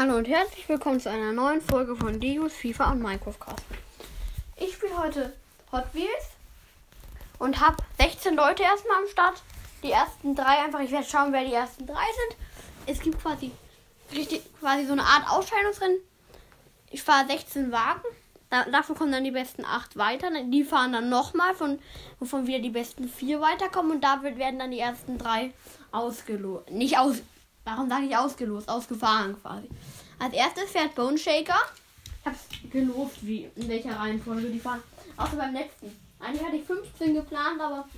Hallo und herzlich willkommen zu einer neuen Folge von Dios FIFA und Minecraft Cast. Ich spiele heute Hot Wheels und habe 16 Leute erstmal am Start. Die ersten drei einfach, ich werde schauen, wer die ersten drei sind. Es gibt quasi richtig quasi so eine Art Ausscheidungsrennen. Ich fahre 16 Wagen. Da, dafür kommen dann die besten 8 weiter. Die fahren dann nochmal, von, wovon wieder die besten 4 weiterkommen. Und da werden dann die ersten drei ausgelost. Nicht aus. Warum sage ich ausgelost? Ausgefahren quasi. Als erstes fährt Bone Shaker. Ich habe es gelost, wie, in welcher Reihenfolge die fahren. Außer beim letzten. Eigentlich hatte ich 15 geplant, aber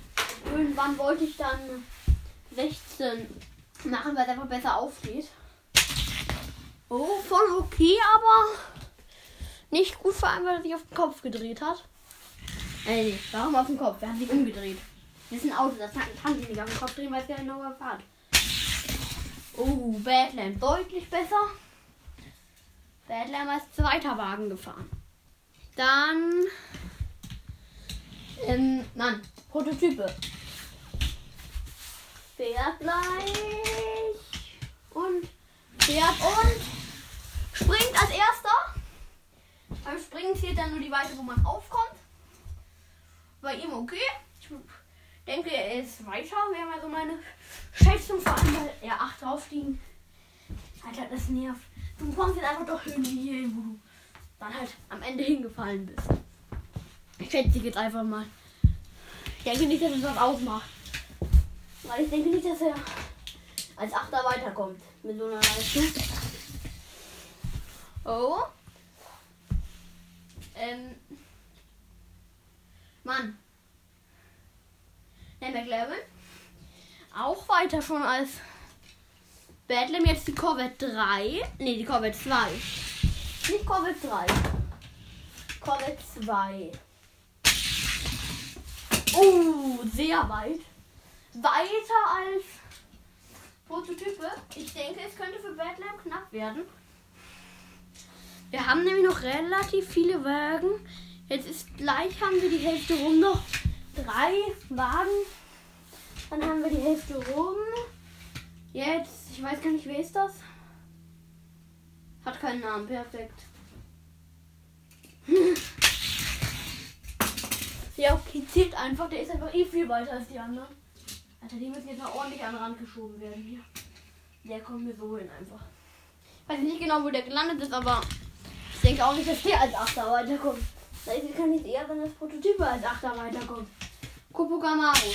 irgendwann wollte ich dann 16 machen, weil es einfach besser aufgeht. Oh, voll okay, aber nicht gut, vor allem, weil er sich auf den Kopf gedreht hat. Ey, nee, warum auf den Kopf? Er hat sich umgedreht. Das ist ein Auto, das kann, kann sich nicht auf den Kopf drehen, weil es ja in der Fahrt. Oh, Badland deutlich besser. Badland als zweiter Wagen gefahren. Dann. Ähm, Mann, Prototype. Fährt gleich. Und fährt und springt als erster. Beim Springen zählt dann nur die Weite, wo man aufkommt. Bei ihm okay. Denke, er ist weiter. Wäre mal so meine Schätzung, vor allem weil er 8 drauf liegen. Alter, das nervt. Du kommst jetzt einfach doch irgendwie hier hin, wo du dann halt am Ende hingefallen bist. Ich schätze jetzt einfach mal. Ich denke nicht, dass es was ausmacht. Weil ich denke nicht, dass er als Achter weiterkommt mit so einer Leistung. Oh. Ähm. Mann. Der McLaren. Auch weiter schon als Badlam. Jetzt die Corvette 3. Ne, die Corvette 2. Nicht Corvette 3. Corvette 2. Oh, sehr weit. Weiter als Prototype. Ich denke, es könnte für Badlam knapp werden. Wir haben nämlich noch relativ viele Wagen. Jetzt ist gleich haben wir die Hälfte rum noch drei Wagen. Dann haben wir die Hälfte rum. Jetzt, ich weiß gar nicht, wer ist das? Hat keinen Namen, perfekt. ja, okay, zählt einfach. Der ist einfach eh viel weiter als die anderen. Alter, die müssen jetzt mal ordentlich an den Rand geschoben werden hier. Der kommt mir so hin einfach. Ich weiß nicht genau, wo der gelandet ist, aber ich denke auch nicht, dass der als Achter weiterkommt. Vielleicht kann ich eher, wenn das Prototype als Achter weiterkommt. Kopokamaru.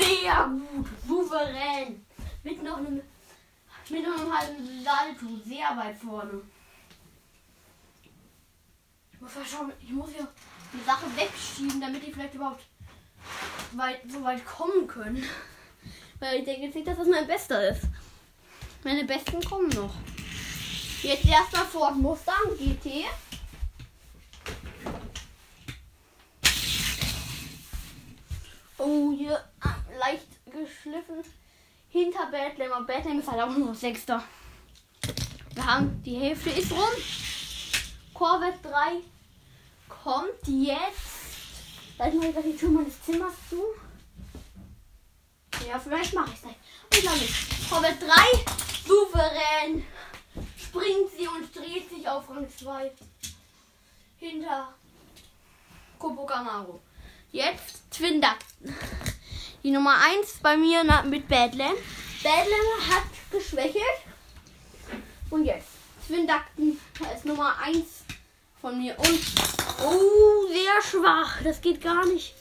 Sehr gut. Souverän. Mit noch einem, mit noch einem halben Salto. Sehr weit vorne. Ich muss ja schauen, ich muss hier die Sache wegschieben, damit die vielleicht überhaupt weit, so weit kommen können. Weil ich denke jetzt nicht, dass das mein Bester ist. Meine Besten kommen noch. Jetzt erstmal Ford Mustang GT. Oh, hier leicht geschliffen. Hinter Badlam. Aber Badlam ist halt auch nur Sechster. Wir haben die Hälfte ist rum. Corvette 3 kommt jetzt. Sag ich mal gleich die Tür meines Zimmers zu. Ja, vielleicht mache ich es gleich. Ich glaube nicht. Corvette 3, souverän. Springt sie und dreht sich auf Rang 2. Hinter Kopo Camaro. Jetzt Twin Duck. Die Nummer 1 bei mir mit Badland. Badland hat geschwächelt. Und jetzt Twin Duckton als Nummer 1 von mir. Und oh, sehr schwach. Das geht gar nicht.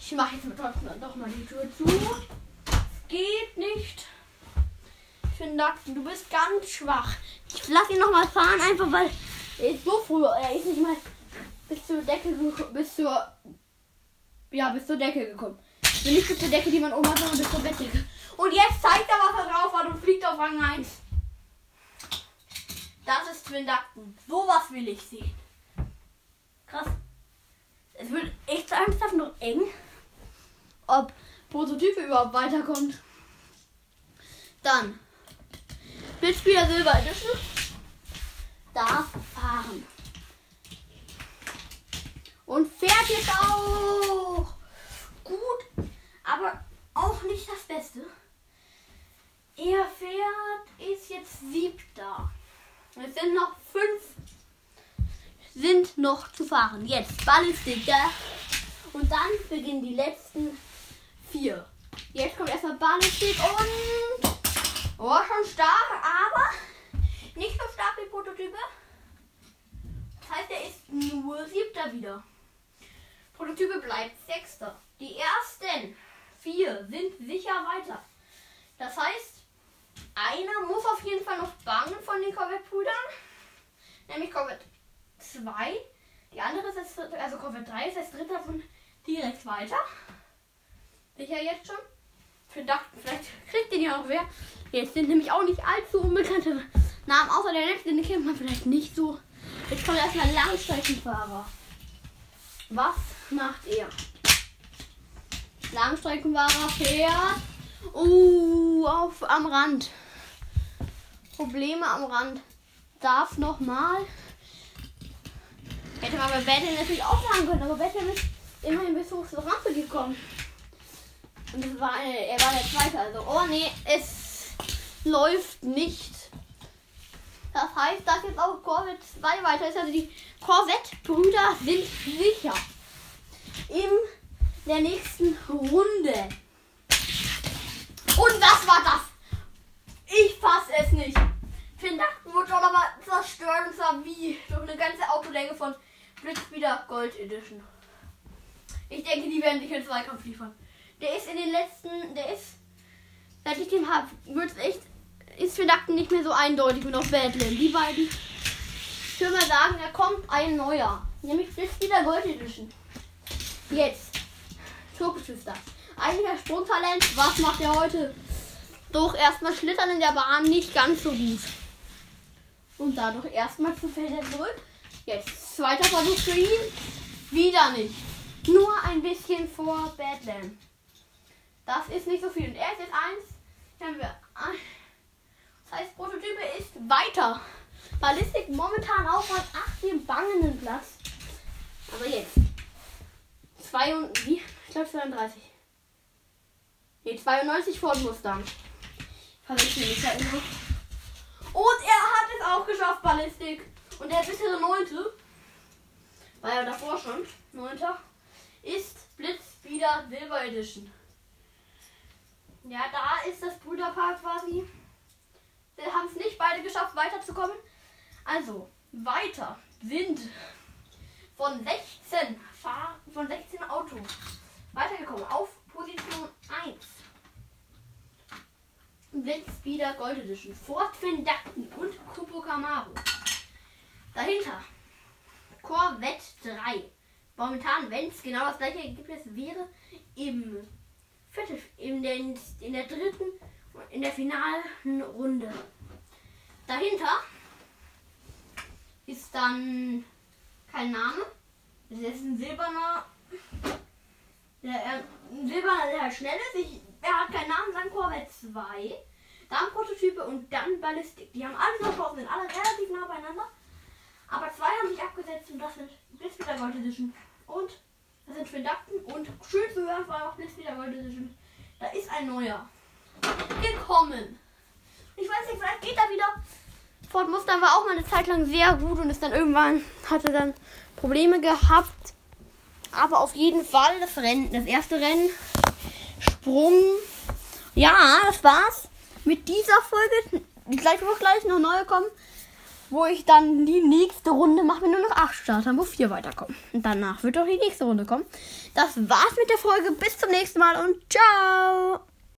Ich mache jetzt trotzdem doch mal die Tür zu. Es geht nicht. Twin Duckton, du bist ganz schwach. Ich lasse ihn noch mal fahren, einfach weil er ist so früh. Er ist nicht mal bis zur Decke bis zur ja bis zur Decke gekommen. Also nicht bis zur Decke, die man oben hat, sondern bis zur Bettdecke. Und jetzt zeigt er, was er drauf hat und fliegt auf Rang 1. Das ist Twin Duckton. Sowas will ich sehen. Krass. Es wird echt ernsthaft noch eng, ob Prototype überhaupt weiterkommt. Dann Blitzspieler Silber Edition darf fahren. Und fährt jetzt auch gut, aber auch nicht das Beste. Er fährt ist jetzt siebter. Es sind noch fünf sind noch zu fahren. Jetzt Ballistik da. Und dann beginnen die letzten vier. Jetzt kommt erstmal Ballistik und. Oh, schon stark, aber nicht so stark wie Prototype. Das heißt, er ist nur siebter wieder. Prototype bleibt sechster. Die ersten vier sind sicher weiter. Das heißt, einer muss jeden Fall noch bangen von den Corvette-Brüdern. Nämlich Corvette 2. Die andere ist jetzt, also Corvette 3 ist als dritter von direkt weiter. Sicher jetzt schon. Wir dachten, vielleicht kriegt den ja auch wer. Jetzt sind nämlich auch nicht allzu unbekannte Namen, außer der letzte, den kennt man vielleicht nicht so. Jetzt kommt erstmal Langstreckenfahrer. Was macht er? Langstreckenfahrer fährt. Uh, auf am Rand. Probleme am Rand. Darf nochmal. Hätte man bei Battle natürlich auch sagen können, aber Battle ist immerhin bis hoch zur Rampe gekommen. Und war eine, er war der Zweite. Also, oh nee, es läuft nicht. Das heißt, dass jetzt auch Corvette 2 weiter ist. Also die Corvette-Brüder sind sicher. In der nächsten Runde. Und was war das? Ich fasse es nicht. Finn wurde aber zerstört und zwar wie? Durch eine ganze Autolänge von Blitzspeeder Gold Edition. Ich denke, die werden sich in Zweikampf liefern. Der ist in den letzten, der ist, seit ich den habe, wird echt, ist für Nackten nicht mehr so eindeutig und auf Badland. Die beiden, ich würde mal sagen, da kommt ein neuer. Nämlich Blitzspeeder Gold Edition. Jetzt. Turboschifter. Eigentlich ein Sprungtalent. Was macht er heute? Doch erstmal schlittern in der Bahn nicht ganz so gut. Und dadurch erstmal zu Felder zurück. Jetzt zweiter Versuch für ihn. Wieder nicht. Nur ein bisschen vor Badland. Das ist nicht so viel. Und er ist jetzt eins. Haben wir. Das heißt, Prototype ist weiter. Ballistik momentan auch an 18 bangenden Platz. Aber jetzt. 2 und wie? Ich glaube 32. Ne, 92 Ford Mustang. Immer. Und er hat es auch geschafft, Ballistik. Und der bisher neunte, war ja davor schon, neunter, ist Blitz wieder Silber Edition. Ja, da ist das Brüderpaar quasi. Wir haben es nicht beide geschafft, weiterzukommen. Also, weiter sind von 16 Fahr von 16 Autos weitergekommen auf Position 1. Blitzspeeder Gold Edition, Ford Findakten und Cupo Camaro. Dahinter Corvette 3. Momentan, wenn es genau das gleiche Ergebnis wäre, im Viertel, in, der, in der dritten, in der finalen Runde. Dahinter ist dann kein Name. Das ist ein silberner, der, ein silberner, der schnell ist. Ich er hat keinen Namen, dann Corvette 2, dann Prototype und dann Ballistik. Die haben alle noch Chancen, sind alle relativ nah beieinander. Aber zwei haben sich abgesetzt und das sind Blitzspeeder Gold Edition und das sind Verdakten und schön zu hören war auch Blitzspeeder Gold Edition. Da ist ein neuer gekommen. Ich weiß nicht, vielleicht geht er wieder. Ford Mustang war auch mal eine Zeit lang sehr gut und ist dann irgendwann hatte dann Probleme gehabt. Aber auf jeden Fall das Rennen, das erste Rennen Sprung. Ja, das war's mit dieser Folge. Gleich wird gleich noch neue kommen, wo ich dann die nächste Runde mache, wenn nur noch acht Starter, wo vier weiterkommen. Und danach wird auch die nächste Runde kommen. Das war's mit der Folge. Bis zum nächsten Mal und ciao.